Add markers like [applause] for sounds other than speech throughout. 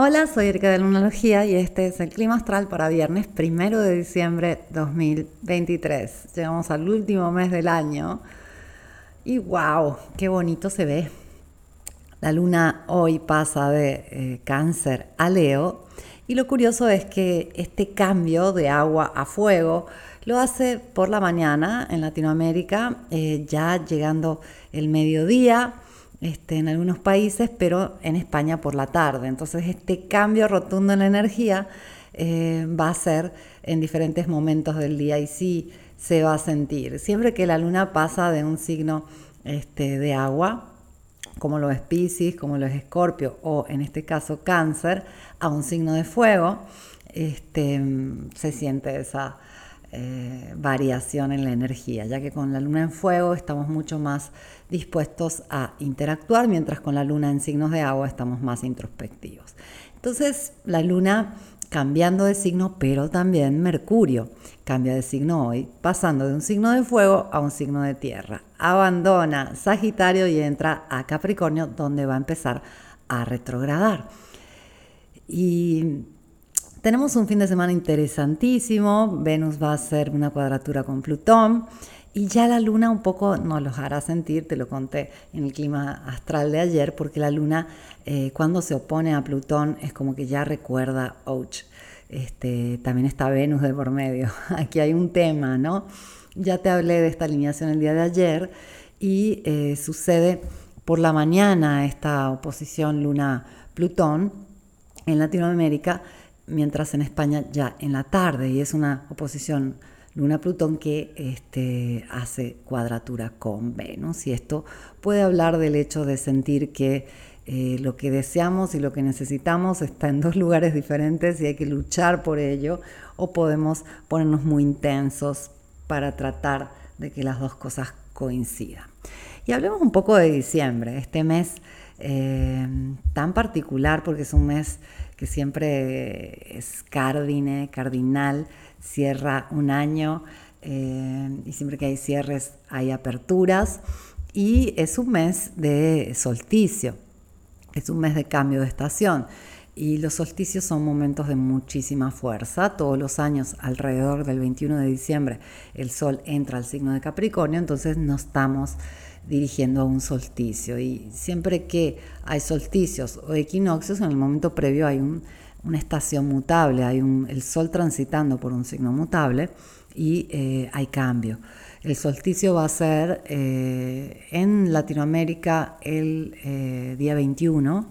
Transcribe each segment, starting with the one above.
Hola, soy Erika de Lunalogía y este es el clima astral para viernes primero de diciembre 2023. Llegamos al último mes del año y wow, qué bonito se ve. La luna hoy pasa de eh, cáncer a Leo y lo curioso es que este cambio de agua a fuego lo hace por la mañana en Latinoamérica, eh, ya llegando el mediodía este, en algunos países, pero en España por la tarde. Entonces este cambio rotundo en la energía eh, va a ser en diferentes momentos del día y sí se va a sentir. Siempre que la luna pasa de un signo este, de agua, como lo es Pisces, como lo es Escorpio o en este caso Cáncer, a un signo de fuego, este, se siente esa eh, variación en la energía, ya que con la luna en fuego estamos mucho más dispuestos a interactuar, mientras con la luna en signos de agua estamos más introspectivos. Entonces, la luna cambiando de signo, pero también Mercurio cambia de signo hoy, pasando de un signo de fuego a un signo de tierra. Abandona Sagitario y entra a Capricornio, donde va a empezar a retrogradar. Y tenemos un fin de semana interesantísimo. Venus va a hacer una cuadratura con Plutón. Y ya la luna un poco nos lo hará sentir, te lo conté en el clima astral de ayer, porque la luna eh, cuando se opone a Plutón es como que ya recuerda, ouch, este, también está Venus de por medio. [laughs] Aquí hay un tema, ¿no? Ya te hablé de esta alineación el día de ayer y eh, sucede por la mañana esta oposición luna-Plutón en Latinoamérica mientras en España ya en la tarde, y es una oposición Luna-Plutón que este, hace cuadratura con Venus. Y esto puede hablar del hecho de sentir que eh, lo que deseamos y lo que necesitamos está en dos [laughs] lugares diferentes y hay que luchar por ello, o podemos ponernos muy intensos para tratar de que las dos cosas coincidan. Y hablemos un poco de diciembre, este mes eh, tan particular porque es un mes que siempre es cardine, cardinal, cierra un año eh, y siempre que hay cierres hay aperturas y es un mes de solsticio, es un mes de cambio de estación. Y los solsticios son momentos de muchísima fuerza. Todos los años, alrededor del 21 de diciembre, el Sol entra al signo de Capricornio, entonces no estamos dirigiendo a un solsticio. Y siempre que hay solsticios o equinoccios, en el momento previo hay una estación mutable, hay un, el Sol transitando por un signo mutable y eh, hay cambio. El solsticio va a ser eh, en Latinoamérica el eh, día 21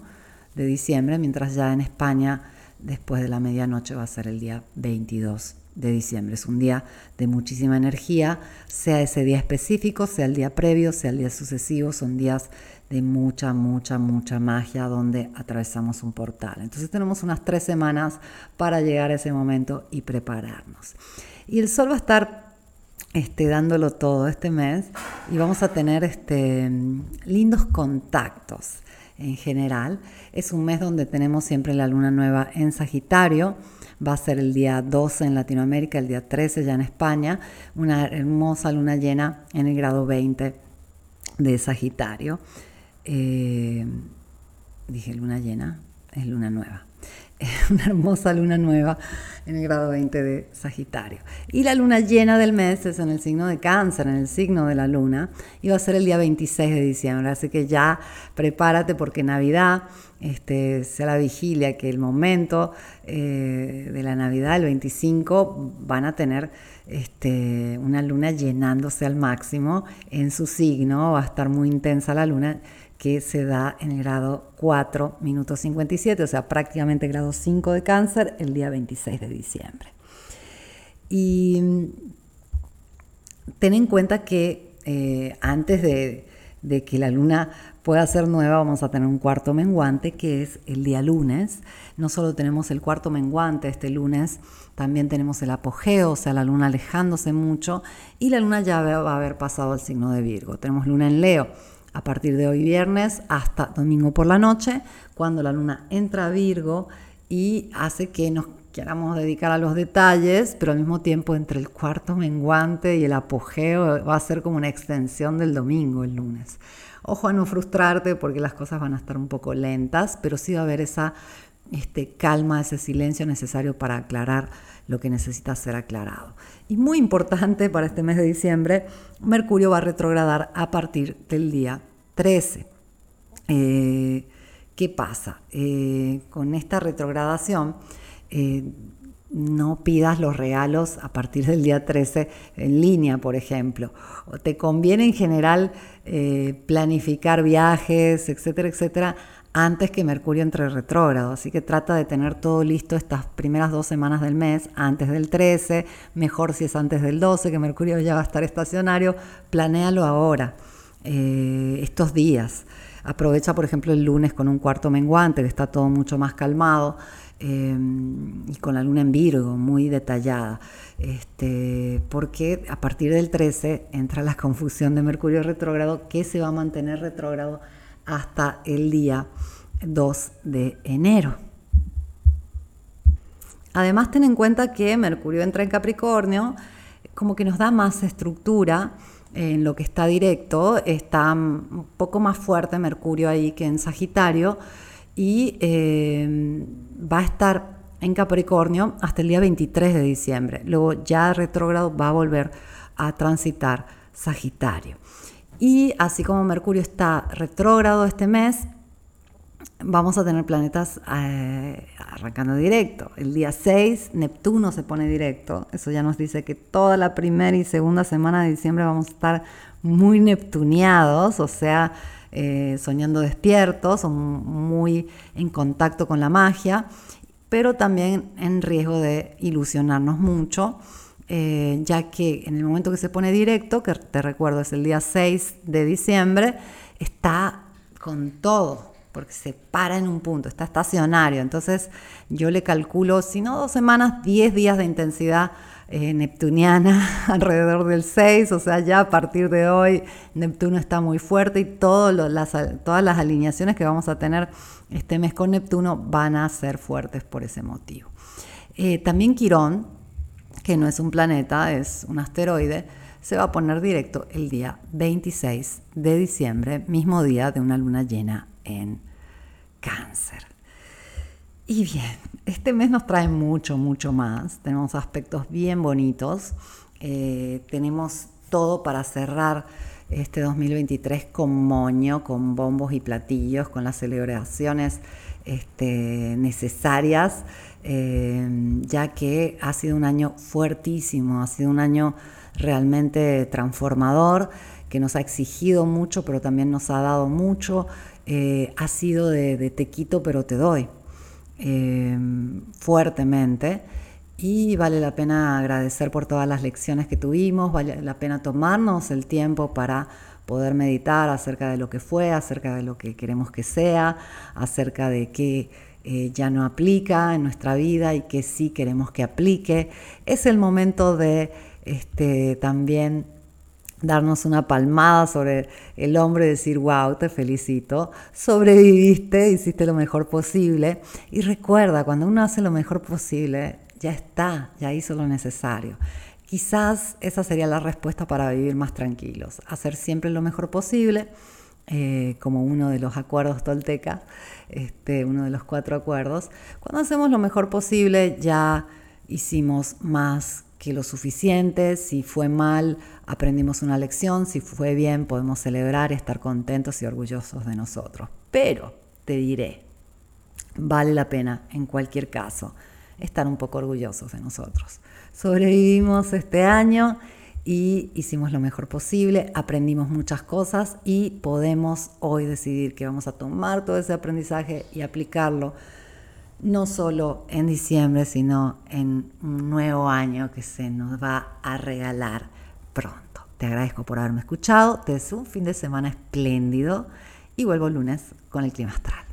de diciembre, mientras ya en España después de la medianoche va a ser el día 22 de diciembre. Es un día de muchísima energía, sea ese día específico, sea el día previo, sea el día sucesivo, son días de mucha, mucha, mucha magia donde atravesamos un portal. Entonces tenemos unas tres semanas para llegar a ese momento y prepararnos. Y el sol va a estar este, dándolo todo este mes y vamos a tener este, lindos contactos en general. Es un mes donde tenemos siempre la luna nueva en Sagitario va a ser el día 12 en Latinoamérica, el día 13 ya en España, una hermosa luna llena en el grado 20 de Sagitario. Eh, dije luna llena, es luna nueva. [laughs] una hermosa luna nueva en el grado 20 de Sagitario. Y la luna llena del mes es en el signo de cáncer, en el signo de la luna, y va a ser el día 26 de diciembre. Así que ya prepárate porque Navidad, este, sea la vigilia, que el momento eh, de la Navidad, el 25, van a tener este, una luna llenándose al máximo en su signo, va a estar muy intensa la luna que se da en el grado 4 minutos 57, o sea, prácticamente grado 5 de cáncer el día 26 de diciembre. Y mm, ten en cuenta que eh, antes de, de que la luna pueda ser nueva, vamos a tener un cuarto menguante que es el día lunes. No solo tenemos el cuarto menguante este lunes, también tenemos el apogeo, o sea, la luna alejándose mucho y la luna ya va a haber pasado al signo de Virgo. Tenemos luna en Leo a partir de hoy viernes hasta domingo por la noche, cuando la luna entra a Virgo y hace que nos queramos dedicar a los detalles, pero al mismo tiempo entre el cuarto menguante y el apogeo va a ser como una extensión del domingo el lunes. Ojo a no frustrarte porque las cosas van a estar un poco lentas, pero sí va a haber esa este, calma, ese silencio necesario para aclarar lo que necesita ser aclarado. Y muy importante para este mes de diciembre, Mercurio va a retrogradar a partir del día 13. Eh, ¿Qué pasa? Eh, con esta retrogradación, eh, no pidas los regalos a partir del día 13 en línea, por ejemplo. O te conviene en general planificar viajes, etcétera, etcétera, antes que Mercurio entre retrógrado. Así que trata de tener todo listo estas primeras dos semanas del mes, antes del 13, mejor si es antes del 12, que Mercurio ya va a estar estacionario, planéalo ahora, eh, estos días. Aprovecha, por ejemplo, el lunes con un cuarto menguante, que está todo mucho más calmado, eh, y con la luna en Virgo, muy detallada. Este, porque a partir del 13 entra la confusión de Mercurio retrógrado, que se va a mantener retrógrado hasta el día 2 de enero. Además, ten en cuenta que Mercurio entra en Capricornio, como que nos da más estructura en lo que está directo, está un poco más fuerte Mercurio ahí que en Sagitario y eh, va a estar en Capricornio hasta el día 23 de diciembre. Luego ya retrógrado va a volver a transitar Sagitario. Y así como Mercurio está retrógrado este mes, vamos a tener planetas eh, arrancando directo. El día 6, Neptuno se pone directo. Eso ya nos dice que toda la primera y segunda semana de diciembre vamos a estar muy neptuneados, o sea, eh, soñando despiertos, o muy en contacto con la magia, pero también en riesgo de ilusionarnos mucho. Eh, ya que en el momento que se pone directo, que te recuerdo es el día 6 de diciembre, está con todo, porque se para en un punto, está estacionario. Entonces yo le calculo, si no dos semanas, 10 días de intensidad eh, neptuniana [laughs] alrededor del 6, o sea, ya a partir de hoy Neptuno está muy fuerte y las, todas las alineaciones que vamos a tener este mes con Neptuno van a ser fuertes por ese motivo. Eh, también Quirón, que no es un planeta, es un asteroide, se va a poner directo el día 26 de diciembre, mismo día de una luna llena en cáncer. Y bien, este mes nos trae mucho, mucho más. Tenemos aspectos bien bonitos. Eh, tenemos todo para cerrar este 2023 con moño, con bombos y platillos, con las celebraciones este, necesarias eh, ya que ha sido un año fuertísimo, ha sido un año realmente transformador, que nos ha exigido mucho, pero también nos ha dado mucho. Eh, ha sido de, te quito, pero te doy, eh, fuertemente. Y vale la pena agradecer por todas las lecciones que tuvimos, vale la pena tomarnos el tiempo para poder meditar acerca de lo que fue, acerca de lo que queremos que sea, acerca de qué eh, ya no aplica en nuestra vida y que sí queremos que aplique. Es el momento de este, también darnos una palmada sobre el hombro y decir, wow, te felicito, sobreviviste, hiciste lo mejor posible. Y recuerda, cuando uno hace lo mejor posible, ya está, ya hizo lo necesario. Quizás esa sería la respuesta para vivir más tranquilos, hacer siempre lo mejor posible eh, como uno de los acuerdos toltecas, este, uno de los cuatro acuerdos. Cuando hacemos lo mejor posible ya hicimos más que lo suficiente, si fue mal aprendimos una lección, si fue bien podemos celebrar, estar contentos y orgullosos de nosotros. Pero te diré, vale la pena en cualquier caso estar un poco orgullosos de nosotros. Sobrevivimos este año y hicimos lo mejor posible, aprendimos muchas cosas y podemos hoy decidir que vamos a tomar todo ese aprendizaje y aplicarlo no solo en diciembre, sino en un nuevo año que se nos va a regalar pronto. Te agradezco por haberme escuchado, te deseo un fin de semana espléndido y vuelvo el lunes con el clima astral.